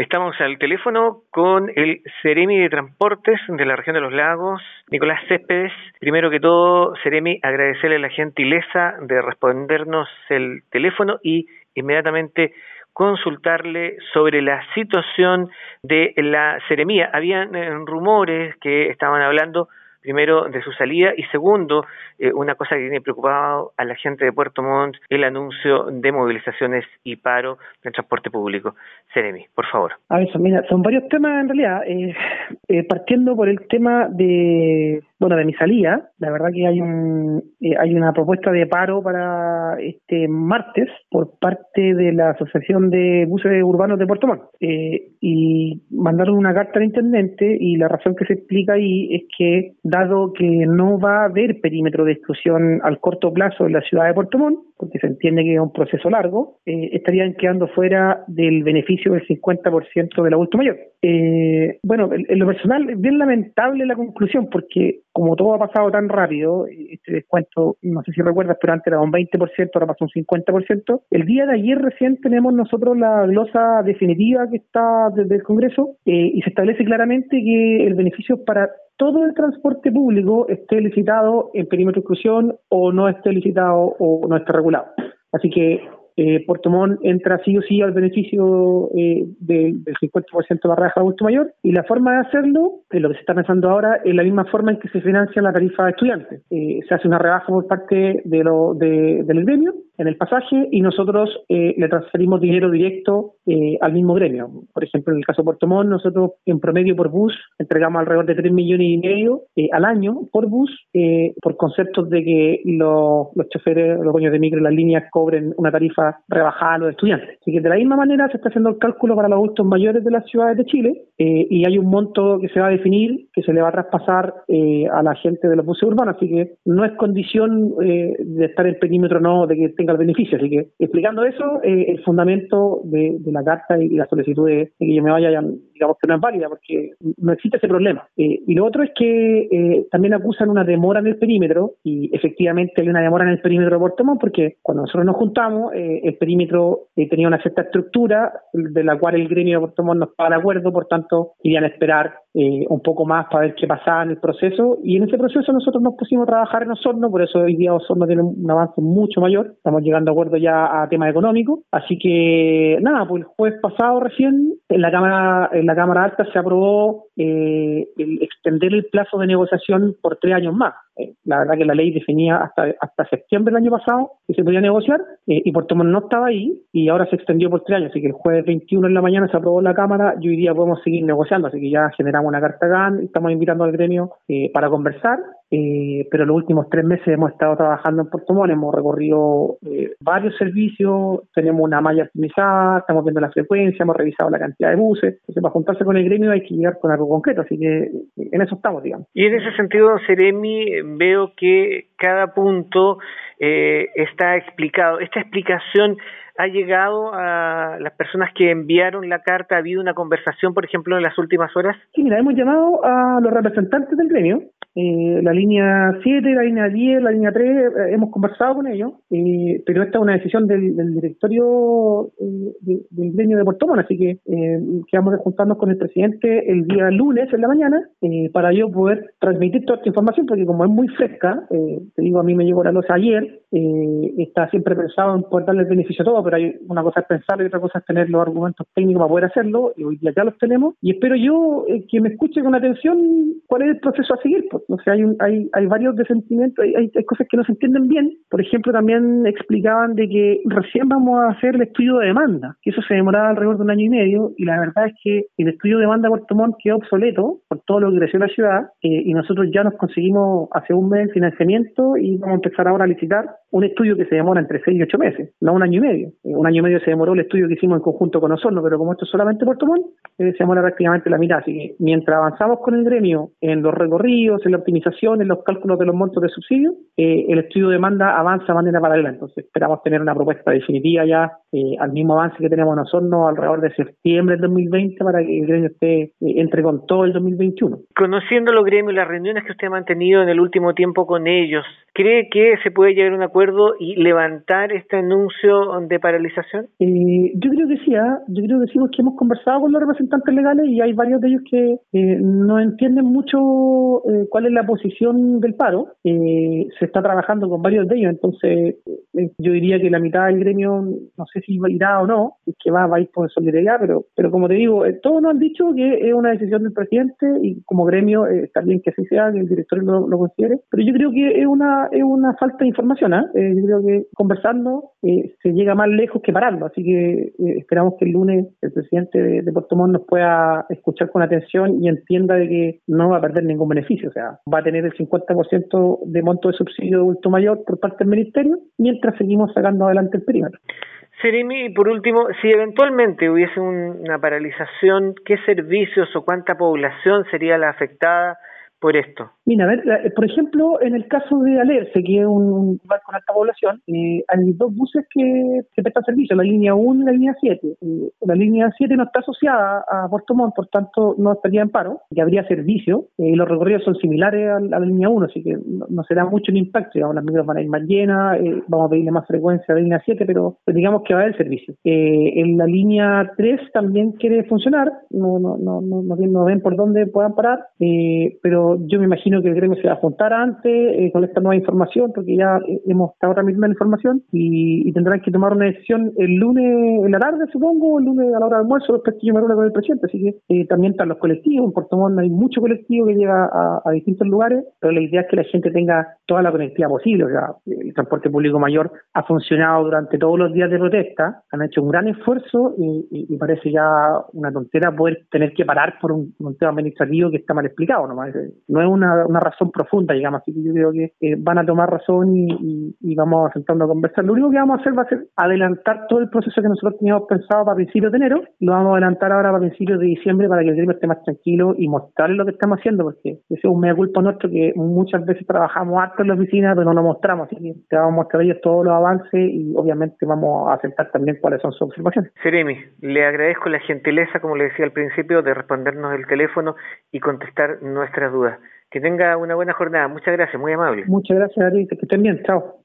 Estamos al teléfono con el Ceremi de Transportes de la región de los lagos, Nicolás Céspedes. Primero que todo, Ceremi, agradecerle la gentileza de respondernos el teléfono y inmediatamente consultarle sobre la situación de la Ceremía. Habían eh, rumores que estaban hablando primero de su salida y segundo, eh, una cosa que tiene preocupado a la gente de Puerto Montt, el anuncio de movilizaciones y paro del transporte público. Seremi, por favor. A ver, mira, son varios temas en realidad. Eh, eh, partiendo por el tema de, bueno, de mi salida, la verdad que hay un hay una propuesta de paro para este martes por parte de la Asociación de Buses Urbanos de Puerto Montt. y mandaron una carta al intendente y la razón que se explica ahí es que dado que no va a haber perímetro de exclusión al corto plazo en la ciudad de Puerto Montt, porque se entiende que es un proceso largo, eh, estarían quedando fuera del beneficio del 50% del adulto mayor. Eh, bueno, en, lo personal es bien lamentable la conclusión, porque como todo ha pasado tan rápido, este descuento, no sé si recuerdas, pero antes era un 20%, ahora pasó un 50%. El día de ayer recién tenemos nosotros la glosa definitiva que está desde el Congreso eh, y se establece claramente que el beneficio para todo el transporte público esté licitado en perímetro exclusión o no esté licitado o no esté regulado. Así que eh, Puerto Montt entra sí o sí al beneficio eh, del 50% de la rebaja de adulto mayor y la forma de hacerlo, lo que se está pensando ahora, es la misma forma en que se financia la tarifa de estudiantes. Eh, se hace una rebaja por parte de lo, de, del gremio en el pasaje y nosotros eh, le transferimos dinero directo eh, al mismo gremio. Por ejemplo, en el caso de Puerto Montt, nosotros en promedio por bus entregamos alrededor de 3 millones y medio eh, al año por bus, por conceptos de que los, los choferes, los dueños de micro las líneas cobren una tarifa rebajada a los estudiantes. Así que de la misma manera se está haciendo el cálculo para los adultos mayores de las ciudades de Chile y hay un monto que se va a definir, que se le va a traspasar a la gente de los buses urbanos. Así que no es condición de estar en perímetro no, de que tenga el beneficio. Así que explicando eso, eh, el fundamento de, la carta y la solicitud de, que yo me vaya, digamos que no es válida porque no existe ese problema. Eh, y lo otro es que eh, también acusan una demora en el perímetro y efectivamente hay una demora en el perímetro de Montt porque cuando nosotros nos juntamos, el perímetro tenía una cierta estructura de la cual el gremio de Montt no estaba de acuerdo, por tanto, irían a esperar un poco más para ver qué pasaba en el proceso y en ese proceso nosotros nos pusimos a trabajar en Osorno, por eso hoy día Osorno tiene un avance mucho mayor. Estamos llegando a acuerdo ya a temas económicos. Así que nada, pues el jueves pasado recién en la Cámara, en la Cámara Alta se aprobó eh, el extender el plazo de negociación por tres años más. Eh, la verdad que la ley definía hasta, septiembre del año pasado que se podía negociar eh, y Puerto Montt no estaba ahí y ahora se extendió por tres años. Así que el jueves 21 en la mañana se aprobó en la Cámara y hoy día podemos seguir negociando. Así que ya generamos una carta GAN, estamos invitando al gremio para conversar. Pero los últimos tres meses hemos estado trabajando en Puerto Montt, hemos recorrido varios servicios, tenemos una malla optimizada, estamos viendo la frecuencia, hemos revisado la cantidad de buses. Para juntarse con el gremio hay que llegar con algo concreto, así que en eso estamos, digamos. Y en ese sentido, Seremi, veo que cada punto eh, está explicado. Esta explicación ha llegado a las personas que enviaron la carta? ¿Ha habido una conversación, por ejemplo, en las últimas horas? Sí, mira, hemos llamado a los representantes del gremio eh, la línea 7, la línea 10, la línea 3, eh, hemos conversado con ellos, eh, pero esta es una decisión del, directorio del gremio de Puerto Montt, así que quedamos de juntarnos con el presidente el día lunes en la mañana para yo poder transmitir toda esta información, porque como es muy fresca, te digo, a mí me llegó la losa ayer, está siempre pensado en poder darle el beneficio a todo, pero hay una cosa es pensar y otra cosa es tener los argumentos técnicos para poder hacerlo, y hoy día ya los tenemos, y espero yo que me escuche con atención cuál es el proceso a seguir. Pues. O sea, hay, hay, hay varios desentimientos, hay, hay, cosas que no se entienden bien. Por ejemplo, también explicaban de que recién vamos a hacer el estudio de demanda, que eso se demoraba alrededor de un año y medio, y la verdad es que el estudio de demanda de Puerto Montt quedó obsoleto por todo lo que creció la ciudad, eh, y nosotros ya nos conseguimos hace un mes el financiamiento y vamos a empezar ahora a licitar un estudio que se demora entre seis y ocho meses, no un año y medio. Eh, un año y medio se demoró el estudio que hicimos en conjunto con nosotros, pero como esto es solamente Puerto Montt, eh, se prácticamente la mitad. Así que mientras avanzamos con el gremio en los recorridos, la optimización, en los cálculos de los montos de subsidio, eh, el estudio de demanda avanza de manera paralela. Entonces esperamos tener una propuesta definitiva ya eh, al mismo avance que tenemos nosotros alrededor de septiembre del 2020 para que el gremio esté eh, entre con todo el 2021. Conociendo los gremios y las reuniones que usted ha mantenido en el último tiempo con ellos, ¿cree que se puede llegar a un acuerdo y levantar este anuncio de paralización? Eh, yo creo que sí, ¿ah? yo creo que sí, porque hemos conversado con los representantes legales y hay varios de ellos que eh, no entienden mucho eh, cuál es la posición del paro. se está trabajando con varios de ellos, entonces yo diría que la mitad del gremio, no sé si irá o no, es que va, a ir por solidaridad, pero, pero como te digo, todos nos han dicho que es una decisión del presidente y como gremio está bien que así sea, que el director lo, lo considere, pero yo creo que es una, es una falta de información, ¿ah? yo creo que conversando se llega más lejos que parando, así que esperamos que el lunes el presidente de, de Puerto Montt nos pueda escuchar con atención y entienda de que no va a perder ningún beneficio, o sea, va a tener el 50% de monto de subsidio de adulto mayor por parte del ministerio, mientras seguimos sacando adelante el perímetro. Seremi, por último, si eventualmente hubiese una paralización, ¿qué servicios o cuánta población sería la afectada por esto? Mira, a ver, eh, por ejemplo, en el caso de Alerce, que es un lugar con alta población, eh, hay dos buses que, que prestan servicio, la línea 1 y la línea 7. Eh, la línea 7 no está asociada a Puerto Montt, por tanto no estaría en paro, y habría servicio, y los recorridos son similares a, la línea 1, así que no, será mucho el impacto, digamos, las micros van a ir más llenas, vamos a pedirle más frecuencia a la línea 7, pero, digamos que va a haber servicio. en la línea 3 también quiere funcionar, no, no, no, no, no ven por dónde puedan parar, pero yo me imagino que el gremio se va a juntar antes eh, con esta nueva información, porque ya eh, hemos estado transmitiendo la información y, tendrán que tomar una decisión el lunes en la tarde, supongo, el lunes a la hora de almuerzo, después que yo me reúna con el presidente. Así que eh, también están los colectivos. En Puerto Montt hay mucho colectivo que llega a, distintos lugares, pero la idea es que la gente tenga toda la conectividad posible. O sea, el transporte público mayor ha funcionado durante todos los días de protesta, han hecho un gran esfuerzo y, parece ya una tontera poder tener que parar por un, tema administrativo que está mal explicado. Nomás no es una, una razón profunda, digamos, así que yo creo que eh, van a tomar razón y, y, vamos sentando a conversar. Lo único que vamos a hacer va a ser adelantar todo el proceso que nosotros teníamos pensado para principios de enero, lo vamos a adelantar ahora para principios de diciembre para que el gremio esté más tranquilo y mostrarle lo que estamos haciendo, porque ese es un medio culpa nuestro que muchas veces trabajamos harto en la oficina, pero no lo mostramos, así que te vamos a mostrar ellos todos los avances y obviamente vamos a aceptar también cuáles son sus observaciones. Seremi, le agradezco la gentileza, como le decía al principio, de respondernos el teléfono y contestar nuestras dudas. Que tenga una buena jornada. Muchas gracias, muy amable. Muchas gracias, Ari. Que estén bien. Chao.